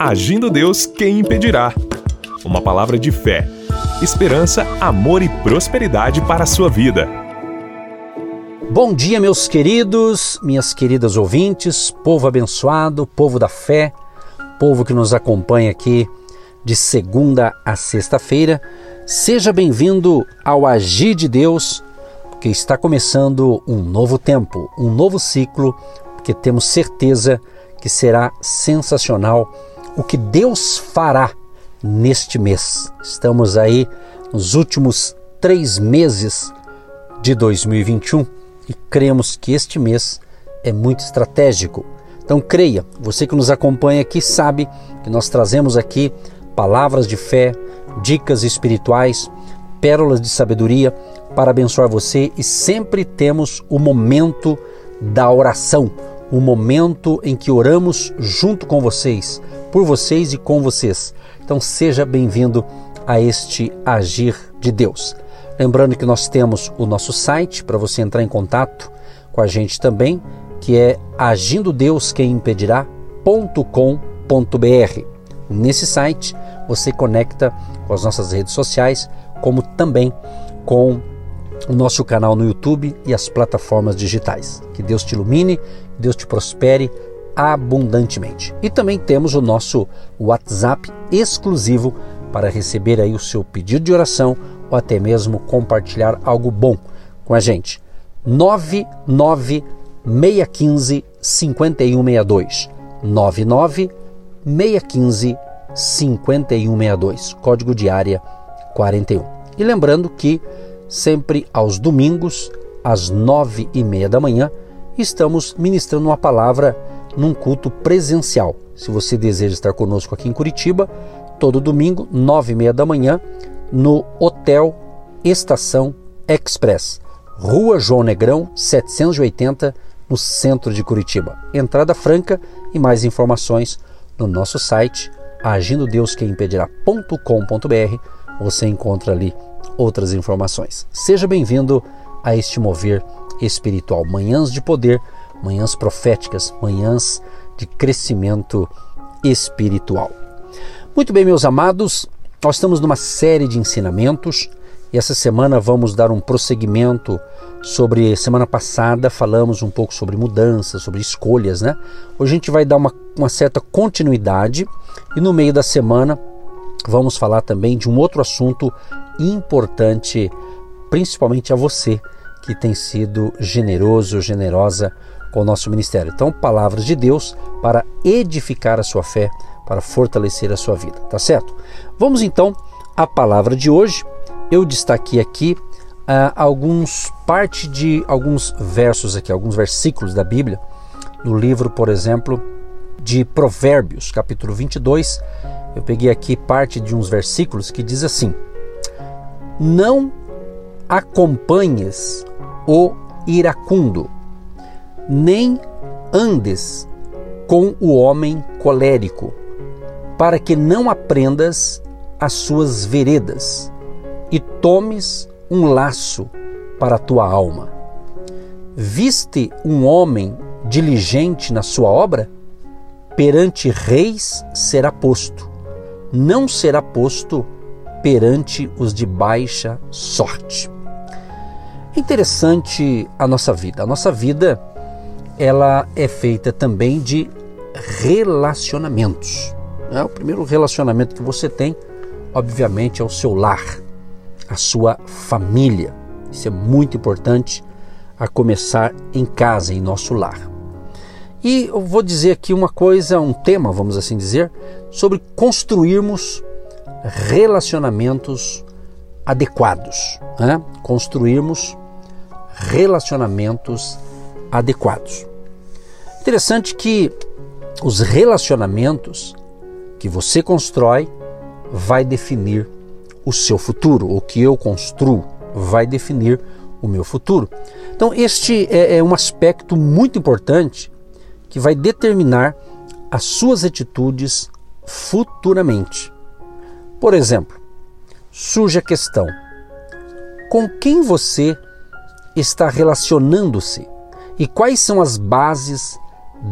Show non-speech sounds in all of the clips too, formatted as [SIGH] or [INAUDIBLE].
Agindo Deus, quem impedirá? Uma palavra de fé, esperança, amor e prosperidade para a sua vida. Bom dia, meus queridos, minhas queridas ouvintes, povo abençoado, povo da fé, povo que nos acompanha aqui de segunda a sexta-feira. Seja bem-vindo ao Agir de Deus, que está começando um novo tempo, um novo ciclo, que temos certeza que será sensacional o que Deus fará neste mês. Estamos aí nos últimos três meses de 2021 e cremos que este mês é muito estratégico. Então creia, você que nos acompanha aqui sabe que nós trazemos aqui palavras de fé, dicas espirituais, pérolas de sabedoria para abençoar você e sempre temos o momento da oração, o momento em que oramos junto com vocês, por vocês e com vocês. Então seja bem-vindo a este agir de Deus. Lembrando que nós temos o nosso site para você entrar em contato com a gente também, que é agindo Deus quem impedirá.com.br. Nesse site você conecta com as nossas redes sociais, como também com o nosso canal no YouTube e as plataformas digitais. Que Deus te ilumine, Deus te prospere abundantemente. E também temos o nosso WhatsApp exclusivo para receber aí o seu pedido de oração ou até mesmo compartilhar algo bom com a gente. 99615 5162 99 615 5162, código de área 41. E lembrando que sempre aos domingos, às nove e meia da manhã, estamos ministrando uma palavra num culto presencial. Se você deseja estar conosco aqui em Curitiba, todo domingo, nove e meia da manhã, no Hotel Estação Express, Rua João Negrão, 780, no centro de Curitiba. Entrada franca e mais informações no nosso site agindodeusqueimpedirá.com.br. Você encontra ali outras informações. Seja bem-vindo a este mover espiritual. Manhãs de poder, manhãs proféticas, manhãs de crescimento espiritual. Muito bem, meus amados, nós estamos numa série de ensinamentos e essa semana vamos dar um prosseguimento sobre semana passada falamos um pouco sobre mudanças, sobre escolhas, né? Hoje a gente vai dar uma, uma certa continuidade e no meio da semana vamos falar também de um outro assunto importante, principalmente a você que tem sido generoso, generosa com o nosso ministério. Então, palavras de Deus para edificar a sua fé, para fortalecer a sua vida, tá certo? Vamos então à palavra de hoje. Eu destaquei aqui uh, alguns parte de alguns versos aqui, alguns versículos da Bíblia, no livro, por exemplo, de Provérbios, capítulo 22. Eu peguei aqui parte de uns versículos que diz assim: Não acompanhes o iracundo, nem andes com o homem colérico, para que não aprendas as suas veredas e tomes um laço para a tua alma. Viste um homem diligente na sua obra? Perante reis será posto, não será posto perante os de baixa sorte. Interessante a nossa vida. A nossa vida ela é feita também de relacionamentos. Né? O primeiro relacionamento que você tem, obviamente, é o seu lar a sua família. Isso é muito importante a começar em casa, em nosso lar. E eu vou dizer aqui uma coisa, um tema, vamos assim dizer, sobre construirmos relacionamentos adequados. Né? Construirmos relacionamentos adequados. Interessante que os relacionamentos que você constrói vai definir o seu futuro, o que eu construo vai definir o meu futuro. Então, este é, é um aspecto muito importante que vai determinar as suas atitudes futuramente. Por exemplo, surge a questão: com quem você está relacionando-se e quais são as bases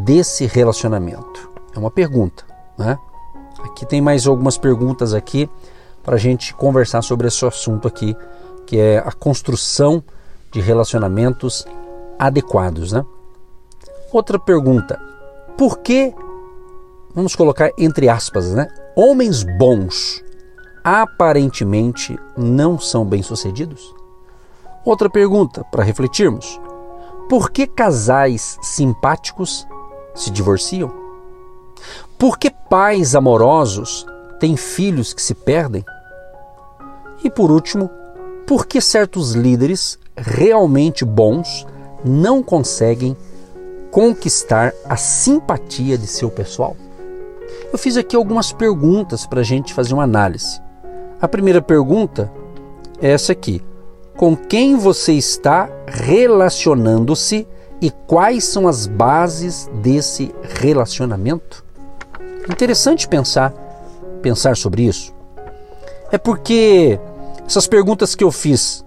desse relacionamento? É uma pergunta, né? que tem mais algumas perguntas aqui para a gente conversar sobre esse assunto aqui, que é a construção de relacionamentos adequados, né? Outra pergunta: por que, vamos colocar entre aspas, né? Homens bons aparentemente não são bem-sucedidos? Outra pergunta para refletirmos: por que casais simpáticos se divorciam? Por que pais amorosos têm filhos que se perdem? E por último, por que certos líderes realmente bons não conseguem conquistar a simpatia de seu pessoal? Eu fiz aqui algumas perguntas para a gente fazer uma análise. A primeira pergunta é essa aqui: Com quem você está relacionando-se e quais são as bases desse relacionamento? Interessante pensar pensar sobre isso. É porque essas perguntas que eu fiz,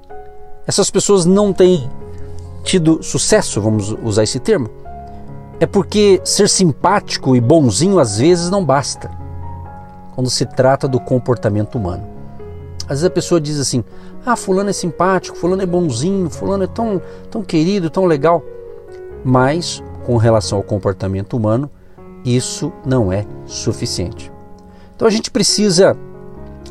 essas pessoas não têm tido sucesso, vamos usar esse termo. É porque ser simpático e bonzinho às vezes não basta quando se trata do comportamento humano. Às vezes a pessoa diz assim: ah, Fulano é simpático, Fulano é bonzinho, Fulano é tão, tão querido, tão legal. Mas, com relação ao comportamento humano, isso não é suficiente. Então a gente precisa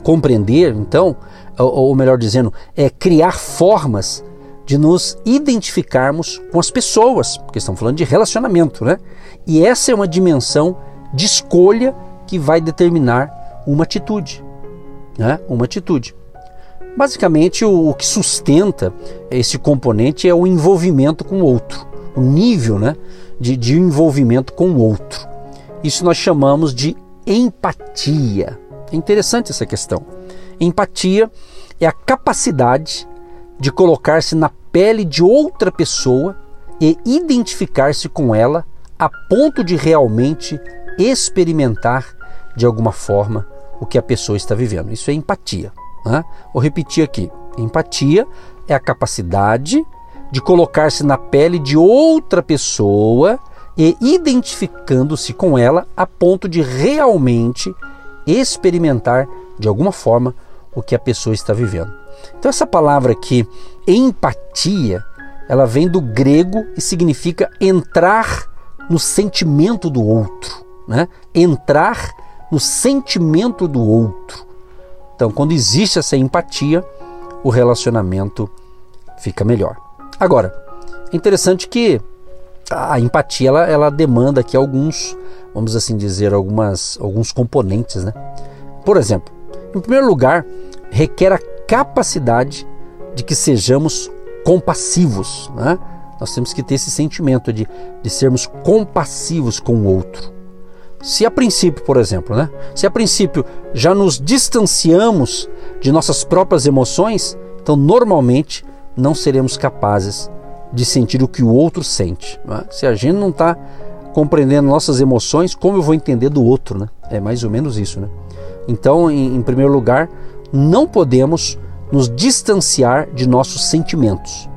compreender, então, ou, ou melhor dizendo, é criar formas de nos identificarmos com as pessoas, porque estamos falando de relacionamento, né? E essa é uma dimensão de escolha que vai determinar uma atitude, né? Uma atitude. Basicamente, o, o que sustenta esse componente é o envolvimento com o outro, o nível, né? De, de envolvimento com o outro. Isso nós chamamos de empatia. É interessante essa questão. Empatia é a capacidade de colocar-se na pele de outra pessoa e identificar-se com ela a ponto de realmente experimentar de alguma forma o que a pessoa está vivendo. Isso é empatia. Né? Vou repetir aqui: empatia é a capacidade de colocar-se na pele de outra pessoa e identificando-se com ela a ponto de realmente experimentar de alguma forma o que a pessoa está vivendo. Então essa palavra aqui, empatia, ela vem do grego e significa entrar no sentimento do outro, né? Entrar no sentimento do outro. Então, quando existe essa empatia, o relacionamento fica melhor. Agora, é interessante que a empatia ela, ela demanda aqui alguns, vamos assim dizer, algumas, alguns componentes, né? Por exemplo, em primeiro lugar, requer a capacidade de que sejamos compassivos. Né? Nós temos que ter esse sentimento de, de sermos compassivos com o outro. Se a princípio, por exemplo, né? se a princípio já nos distanciamos de nossas próprias emoções, então normalmente não seremos capazes de sentir o que o outro sente. Né? Se a gente não está compreendendo nossas emoções, como eu vou entender do outro? Né? É mais ou menos isso. Né? Então, em, em primeiro lugar, não podemos nos distanciar de nossos sentimentos,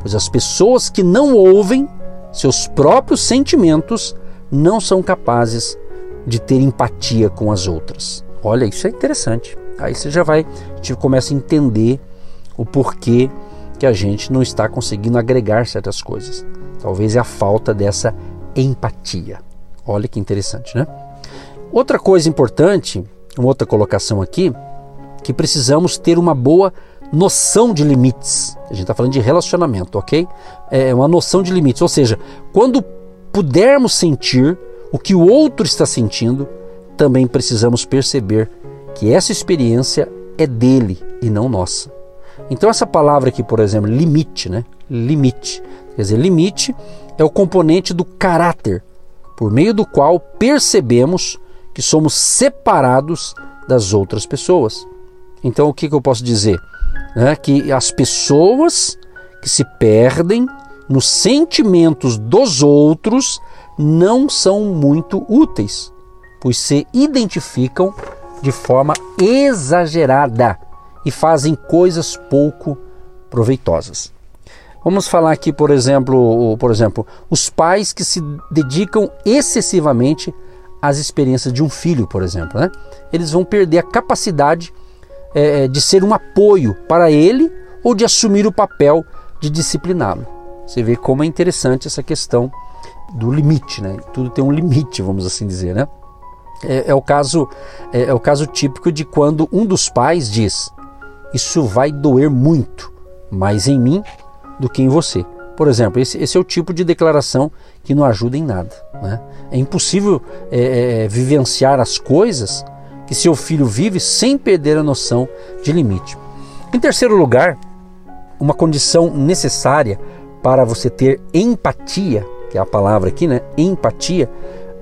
pois as pessoas que não ouvem seus próprios sentimentos não são capazes de ter empatia com as outras. Olha, isso é interessante. Aí você já vai, gente começa a entender o porquê que a gente não está conseguindo agregar certas coisas. Talvez é a falta dessa empatia. Olha que interessante, né? Outra coisa importante, uma outra colocação aqui, que precisamos ter uma boa noção de limites. A gente está falando de relacionamento, ok? É uma noção de limites, ou seja, quando pudermos sentir o que o outro está sentindo, também precisamos perceber que essa experiência é dele e não nossa. Então essa palavra aqui, por exemplo, limite, né? Limite. Quer dizer, limite é o componente do caráter, por meio do qual percebemos que somos separados das outras pessoas. Então, o que, que eu posso dizer? É que as pessoas que se perdem nos sentimentos dos outros não são muito úteis, pois se identificam de forma exagerada e fazem coisas pouco proveitosas. Vamos falar aqui, por exemplo, por exemplo, os pais que se dedicam excessivamente as experiências de um filho, por exemplo. Né? Eles vão perder a capacidade é, de ser um apoio para ele ou de assumir o papel de discipliná-lo. Você vê como é interessante essa questão do limite, né? Tudo tem um limite, vamos assim dizer, né? É, é o caso é, é o caso típico de quando um dos pais diz: isso vai doer muito, mais em mim do que em você. Por exemplo, esse, esse é o tipo de declaração que não ajuda em nada. Né? É impossível é, é, vivenciar as coisas que seu filho vive sem perder a noção de limite. Em terceiro lugar, uma condição necessária para você ter empatia, que é a palavra aqui, né? Empatia,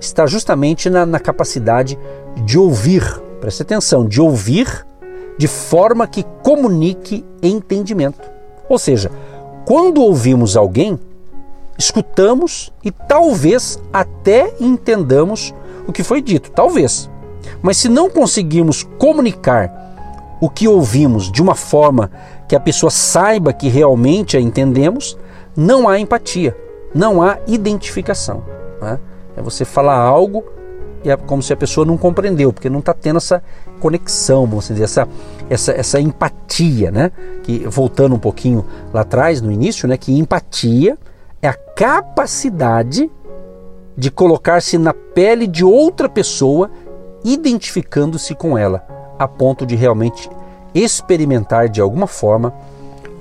está justamente na, na capacidade de ouvir. Preste atenção, de ouvir de forma que comunique entendimento. Ou seja, quando ouvimos alguém, escutamos e talvez até entendamos o que foi dito, talvez. Mas se não conseguirmos comunicar o que ouvimos de uma forma que a pessoa saiba que realmente a entendemos, não há empatia, não há identificação. Né? É você falar algo e é como se a pessoa não compreendeu, porque não está tendo essa conexão, vamos dizer, essa, essa, essa empatia, né? Que voltando um pouquinho lá atrás, no início, né? Que empatia é a capacidade de colocar-se na pele de outra pessoa, identificando-se com ela, a ponto de realmente experimentar de alguma forma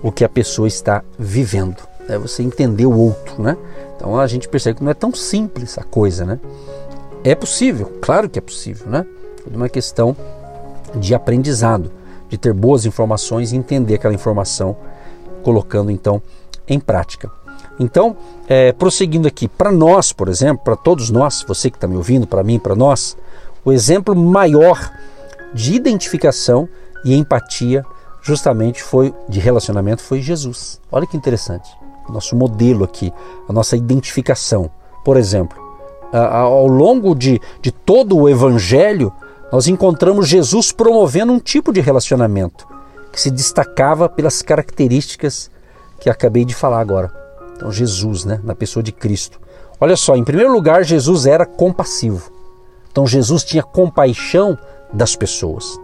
o que a pessoa está vivendo. É você entender o outro, né? Então a gente percebe que não é tão simples a coisa, né? É possível, claro que é possível, né? É uma questão de aprendizado, de ter boas informações e entender aquela informação, colocando então em prática. Então, é, prosseguindo aqui, para nós, por exemplo, para todos nós, você que está me ouvindo, para mim, para nós, o exemplo maior de identificação e empatia justamente foi de relacionamento foi Jesus. Olha que interessante. Nosso modelo aqui, a nossa identificação. Por exemplo, ao longo de, de todo o Evangelho, nós encontramos Jesus promovendo um tipo de relacionamento que se destacava pelas características que acabei de falar agora. Então, Jesus, né, na pessoa de Cristo. Olha só, em primeiro lugar, Jesus era compassivo. Então, Jesus tinha compaixão das pessoas.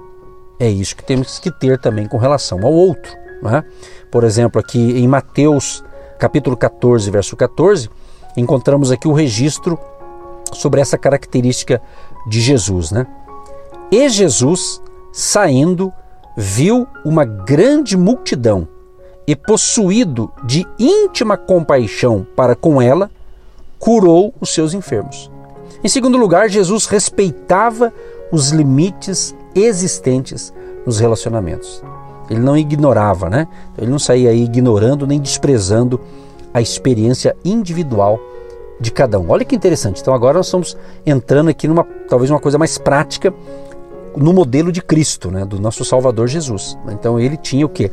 É isso que temos que ter também com relação ao outro. Né? Por exemplo, aqui em Mateus capítulo 14, verso 14, encontramos aqui o registro sobre essa característica de Jesus, né? E Jesus, saindo, viu uma grande multidão e, possuído de íntima compaixão para com ela, curou os seus enfermos. Em segundo lugar, Jesus respeitava os limites existentes nos relacionamentos. Ele não ignorava, né? Ele não saía aí ignorando nem desprezando a experiência individual de cada um. Olha que interessante. Então agora nós estamos entrando aqui numa talvez uma coisa mais prática no modelo de Cristo, né, do nosso Salvador Jesus. Então ele tinha o que?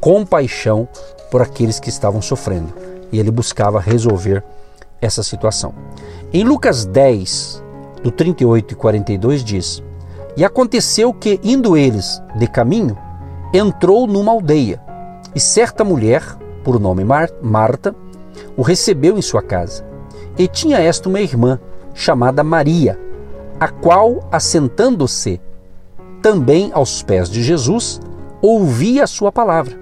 Compaixão por aqueles que estavam sofrendo e ele buscava resolver essa situação. Em Lucas 10, do 38 e 42 diz: E aconteceu que indo eles de caminho, entrou numa aldeia, e certa mulher, por nome Marta, o recebeu em sua casa. E tinha esta uma irmã, chamada Maria, a qual, assentando-se também aos pés de Jesus, ouvia a sua palavra.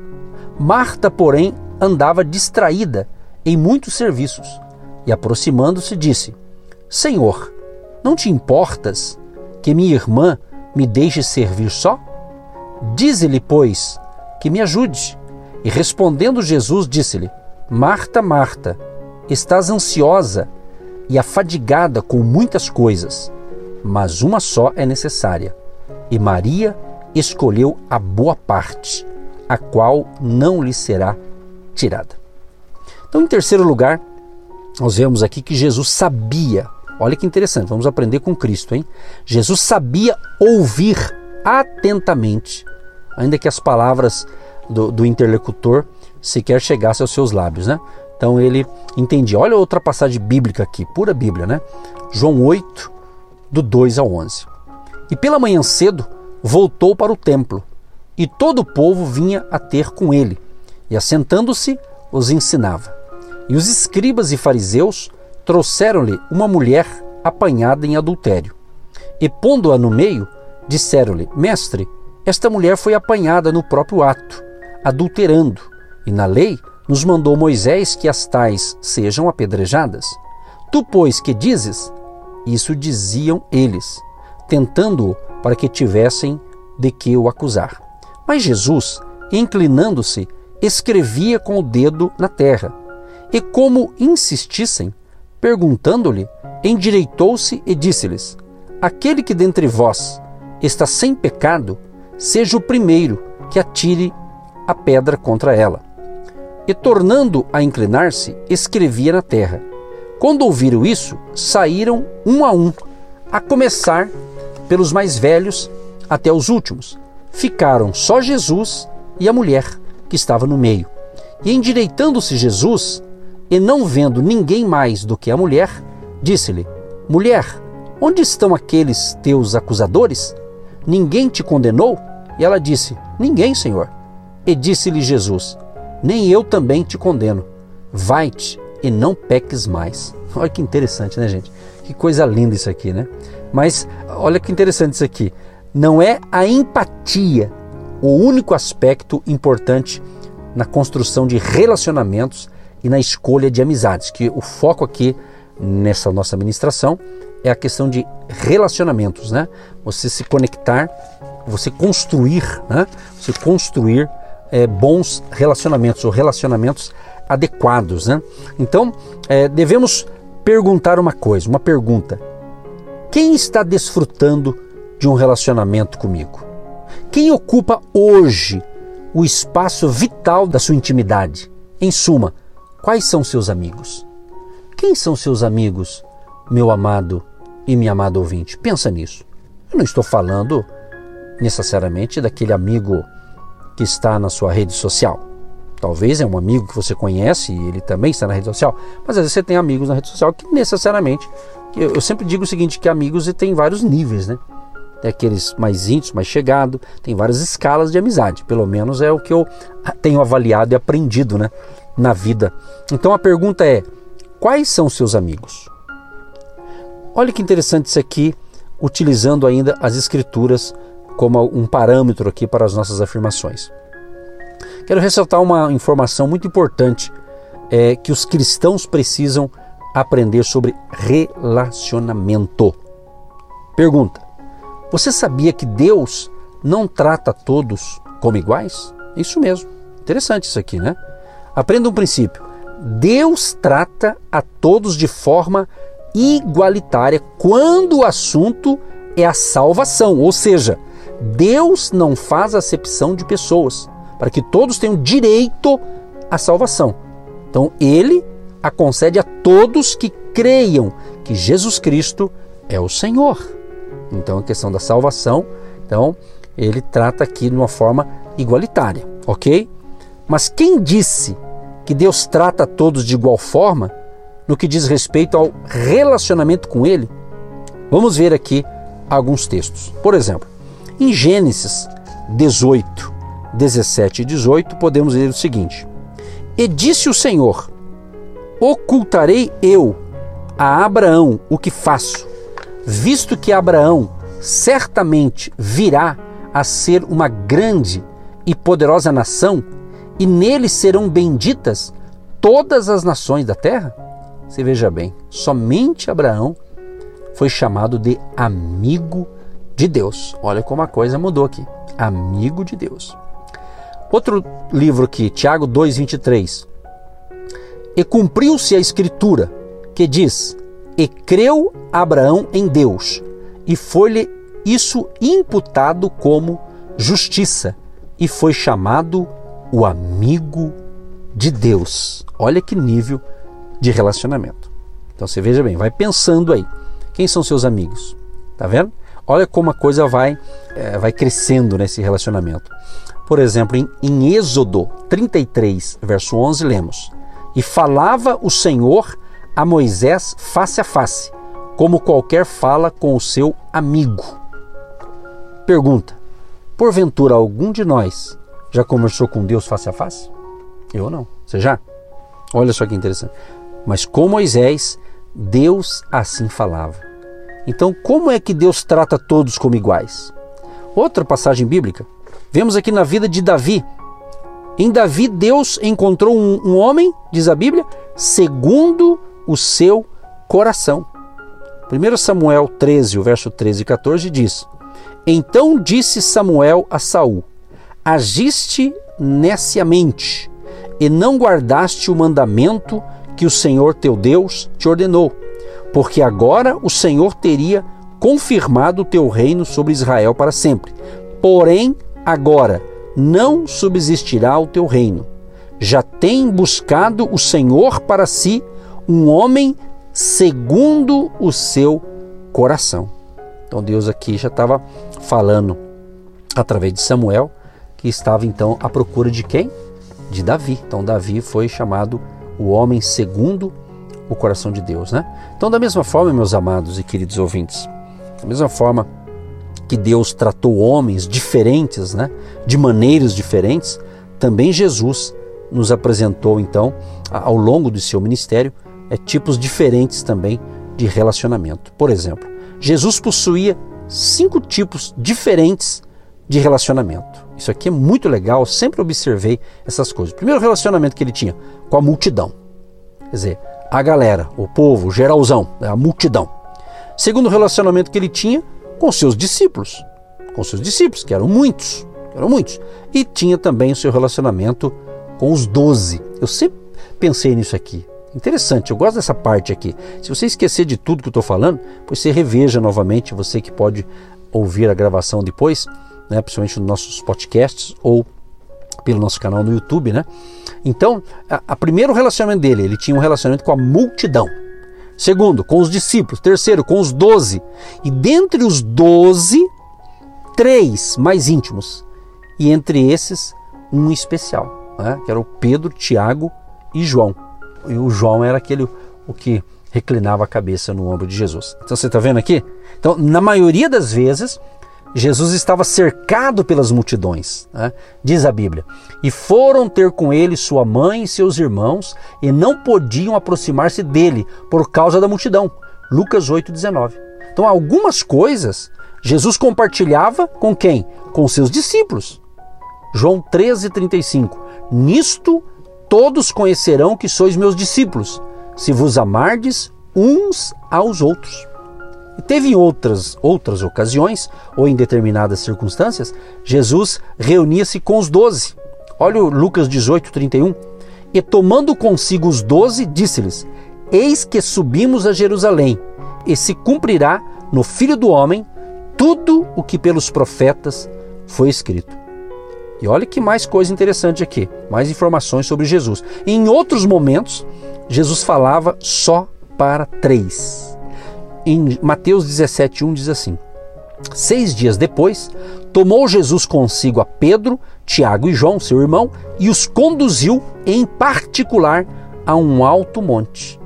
Marta, porém, andava distraída em muitos serviços, e aproximando-se, disse: Senhor, não te importas que minha irmã me deixe servir só? Dize-lhe, pois, que me ajude. E respondendo Jesus, disse-lhe: Marta, Marta, Estás ansiosa e afadigada com muitas coisas, mas uma só é necessária. E Maria escolheu a boa parte, a qual não lhe será tirada. Então, em terceiro lugar, nós vemos aqui que Jesus sabia, olha que interessante, vamos aprender com Cristo, hein? Jesus sabia ouvir atentamente, ainda que as palavras do, do interlocutor sequer chegassem aos seus lábios, né? Então ele entendia. Olha outra passagem bíblica aqui, pura Bíblia, né? João 8, do 2 ao 11. E pela manhã cedo voltou para o templo, e todo o povo vinha a ter com ele, e assentando-se, os ensinava. E os escribas e fariseus trouxeram-lhe uma mulher apanhada em adultério. E pondo-a no meio, disseram-lhe: Mestre, esta mulher foi apanhada no próprio ato, adulterando, e na lei nos mandou Moisés que as tais sejam apedrejadas. Tu, pois, que dizes? Isso diziam eles, tentando-o para que tivessem de que o acusar. Mas Jesus, inclinando-se, escrevia com o dedo na terra. E como insistissem, perguntando-lhe, endireitou-se e disse-lhes: Aquele que dentre vós está sem pecado, seja o primeiro que atire a pedra contra ela. E tornando a inclinar-se, escrevia na terra. Quando ouviram isso, saíram um a um, a começar pelos mais velhos até os últimos. Ficaram só Jesus e a mulher que estava no meio. E endireitando-se Jesus, e não vendo ninguém mais do que a mulher, disse-lhe: Mulher, onde estão aqueles teus acusadores? Ninguém te condenou? E ela disse: Ninguém, Senhor. E disse-lhe Jesus: Nem eu também te condeno. Vai-te e não peques mais. [LAUGHS] Olha que interessante, né, gente? Que coisa linda isso aqui, né? Mas olha que interessante isso aqui. Não é a empatia o único aspecto importante na construção de relacionamentos e na escolha de amizades, que o foco aqui nessa nossa ministração é a questão de relacionamentos, né? Você se conectar, você construir, né? Você construir é, bons relacionamentos ou relacionamentos adequados, né? Então, é, devemos perguntar uma coisa, uma pergunta: quem está desfrutando de um relacionamento comigo? Quem ocupa hoje o espaço vital da sua intimidade? Em suma, quais são seus amigos? Quem são seus amigos, meu amado e minha amada ouvinte? Pensa nisso. Eu não estou falando necessariamente daquele amigo que está na sua rede social. Talvez é um amigo que você conhece e ele também está na rede social, mas às vezes você tem amigos na rede social que necessariamente. Eu, sempre digo o seguinte: que amigos tem vários níveis, né? Tem aqueles mais íntimos, mais chegados, tem várias escalas de amizade. Pelo menos é o que eu tenho avaliado e aprendido né, na vida. Então a pergunta é: quais são seus amigos? Olha que interessante isso aqui, utilizando ainda as escrituras como um parâmetro aqui para as nossas afirmações. Quero ressaltar uma informação muito importante é, que os cristãos precisam aprender sobre relacionamento. Pergunta: Você sabia que Deus não trata todos como iguais? Isso mesmo. Interessante isso aqui, né? Aprenda um princípio. Deus trata a todos de forma igualitária quando o assunto é a salvação, ou seja, Deus não faz acepção de pessoas para que todos tenham direito à salvação. Então ele a concede a todos que creiam que Jesus Cristo é o Senhor. Então a questão da salvação, então ele trata aqui de uma forma igualitária, ok? Mas quem disse que Deus trata a todos de igual forma no que diz respeito ao relacionamento com Ele? Vamos ver aqui alguns textos. Por exemplo, em Gênesis 18, 17 e 18, podemos ler o seguinte: E disse o Senhor: Ocultarei eu a Abraão o que faço, visto que Abraão certamente virá a ser uma grande e poderosa nação, e nele serão benditas todas as nações da terra? Você veja bem, somente Abraão foi chamado de amigo de Deus. Olha como a coisa mudou aqui. Amigo de Deus. Outro livro aqui, Tiago 2,23. E cumpriu-se a escritura que diz: E creu Abraão em Deus, e foi-lhe isso imputado como justiça, e foi chamado o amigo de Deus. Olha que nível de relacionamento. Então você veja bem, vai pensando aí. Quem são seus amigos? Tá vendo? Olha como a coisa vai, é, vai crescendo nesse relacionamento. Por exemplo, em, em Êxodo 33, verso 11, lemos: E falava o Senhor a Moisés face a face, como qualquer fala com o seu amigo. Pergunta: Porventura algum de nós já conversou com Deus face a face? Eu não. Você já? Olha só que interessante. Mas com Moisés, Deus assim falava. Então, como é que Deus trata todos como iguais? Outra passagem bíblica, vemos aqui na vida de Davi. Em Davi, Deus encontrou um, um homem, diz a Bíblia, segundo o seu coração. 1 Samuel 13, o verso 13 e 14 diz: Então disse Samuel a Saul: Agiste neciamente e não guardaste o mandamento que o Senhor teu Deus te ordenou, porque agora o Senhor teria confirmado o teu reino sobre Israel para sempre. Porém, agora não subsistirá o teu reino. Já tem buscado o Senhor para si um homem segundo o seu coração. Então Deus aqui já estava falando através de Samuel que estava então à procura de quem? De Davi. Então Davi foi chamado o homem segundo o coração de Deus, né? Então da mesma forma, meus amados e queridos ouvintes, da mesma forma que Deus tratou homens diferentes, né, de maneiras diferentes, também Jesus nos apresentou então ao longo do seu ministério é, tipos diferentes também de relacionamento. Por exemplo, Jesus possuía cinco tipos diferentes de relacionamento. Isso aqui é muito legal, sempre observei essas coisas. Primeiro relacionamento que ele tinha com a multidão. Quer dizer, a galera, o povo, o geralzão, né, a multidão. Segundo relacionamento que ele tinha com seus discípulos. Com seus discípulos, que eram muitos. eram muitos. E tinha também o seu relacionamento com os doze. Eu sempre pensei nisso aqui. Interessante, eu gosto dessa parte aqui. Se você esquecer de tudo que eu estou falando, pois você reveja novamente, você que pode ouvir a gravação depois, né, principalmente nos nossos podcasts ou pelo nosso canal no YouTube, né? Então, a, a primeiro relacionamento dele, ele tinha um relacionamento com a multidão. Segundo, com os discípulos. Terceiro, com os doze. E dentre os doze, três mais íntimos. E entre esses, um especial, né? que era o Pedro, Tiago e João. E o João era aquele o que reclinava a cabeça no ombro de Jesus. Então você está vendo aqui? Então, na maioria das vezes, Jesus estava cercado pelas multidões, né? diz a Bíblia, e foram ter com ele sua mãe e seus irmãos, e não podiam aproximar-se dele por causa da multidão. Lucas 8,19. Então, algumas coisas Jesus compartilhava com quem? Com seus discípulos. João 13,35. Nisto todos conhecerão que sois meus discípulos, se vos amardes uns aos outros. Teve em outras, outras ocasiões, ou em determinadas circunstâncias, Jesus reunia-se com os doze. Olha o Lucas 18, 31. E tomando consigo os doze, disse-lhes: Eis que subimos a Jerusalém, e se cumprirá no Filho do Homem tudo o que pelos profetas foi escrito. E olha que mais coisa interessante aqui, mais informações sobre Jesus. Em outros momentos, Jesus falava só para três em Mateus 17,1 diz assim: Seis dias depois, tomou Jesus consigo a Pedro, Tiago e João, seu irmão, e os conduziu em particular a um alto monte.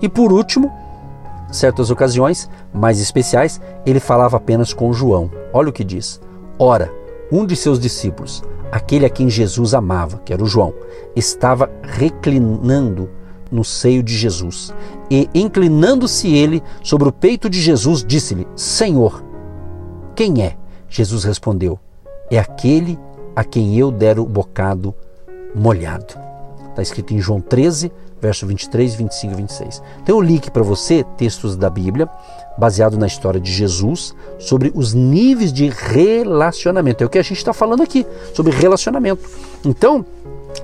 E por último, certas ocasiões mais especiais, ele falava apenas com João. Olha o que diz: Ora, um de seus discípulos, aquele a quem Jesus amava, que era o João, estava reclinando no seio de Jesus. E, inclinando-se ele sobre o peito de Jesus, disse-lhe: Senhor, quem é? Jesus respondeu: É aquele a quem eu der o bocado molhado. Está escrito em João 13, verso 23, 25 e 26. Então eu li aqui para você textos da Bíblia, baseado na história de Jesus, sobre os níveis de relacionamento. É o que a gente está falando aqui, sobre relacionamento. Então,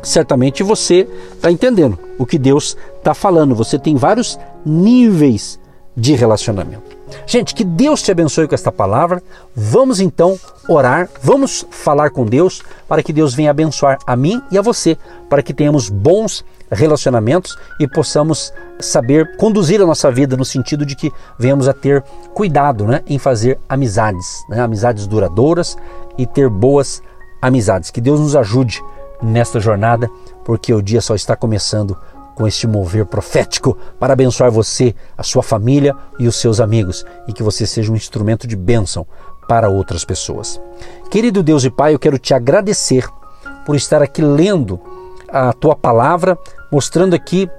certamente você está entendendo o que Deus está falando. Você tem vários níveis de relacionamento. Gente, que Deus te abençoe com esta palavra. Vamos então orar, vamos falar com Deus para que Deus venha abençoar a mim e a você, para que tenhamos bons relacionamentos e possamos saber conduzir a nossa vida no sentido de que venhamos a ter cuidado né, em fazer amizades, né, amizades duradouras e ter boas amizades. Que Deus nos ajude nesta jornada, porque o dia só está começando com este mover profético para abençoar você, a sua família e os seus amigos e que você seja um instrumento de bênção para outras pessoas. Querido Deus e Pai, eu quero te agradecer por estar aqui lendo a tua palavra, mostrando aqui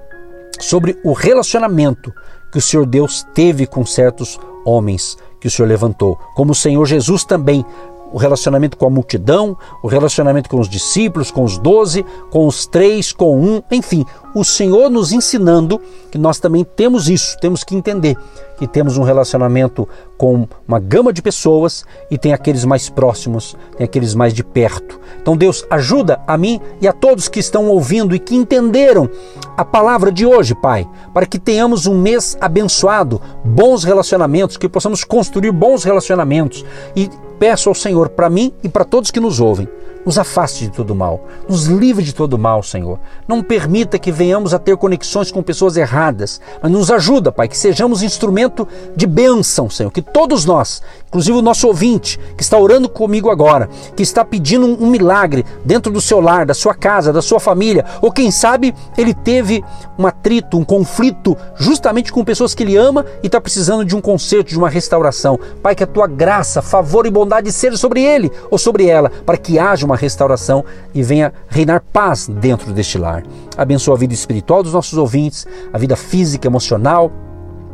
sobre o relacionamento que o Senhor Deus teve com certos homens que o Senhor levantou, como o Senhor Jesus também o relacionamento com a multidão, o relacionamento com os discípulos, com os doze, com os três, com um, enfim, o Senhor nos ensinando que nós também temos isso, temos que entender que temos um relacionamento com uma gama de pessoas e tem aqueles mais próximos, tem aqueles mais de perto. Então Deus ajuda a mim e a todos que estão ouvindo e que entenderam a palavra de hoje, Pai, para que tenhamos um mês abençoado, bons relacionamentos, que possamos construir bons relacionamentos e peço ao Senhor para mim e para todos que nos ouvem nos afaste de todo mal, nos livre de todo mal, Senhor. Não permita que venhamos a ter conexões com pessoas erradas, mas nos ajuda, Pai, que sejamos instrumento de bênção, Senhor. Que todos nós, inclusive o nosso ouvinte que está orando comigo agora, que está pedindo um milagre dentro do seu lar, da sua casa, da sua família, ou quem sabe ele teve um atrito, um conflito justamente com pessoas que ele ama e está precisando de um conserto, de uma restauração. Pai, que a tua graça, favor e bondade seja sobre ele ou sobre ela, para que haja uma restauração e venha reinar paz dentro deste lar. Abençoa a vida espiritual dos nossos ouvintes, a vida física, emocional,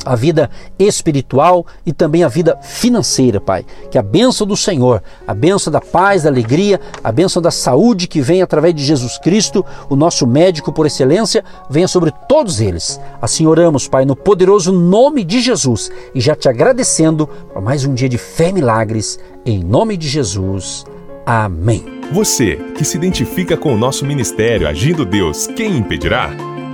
a vida espiritual e também a vida financeira, Pai. Que a bênção do Senhor, a bênção da paz, da alegria, a bênção da saúde que vem através de Jesus Cristo, o nosso médico por excelência, venha sobre todos eles. Assim oramos, Pai, no poderoso nome de Jesus e já te agradecendo por mais um dia de fé e milagres, em nome de Jesus. Amém. Você que se identifica com o nosso ministério Agindo Deus, quem impedirá?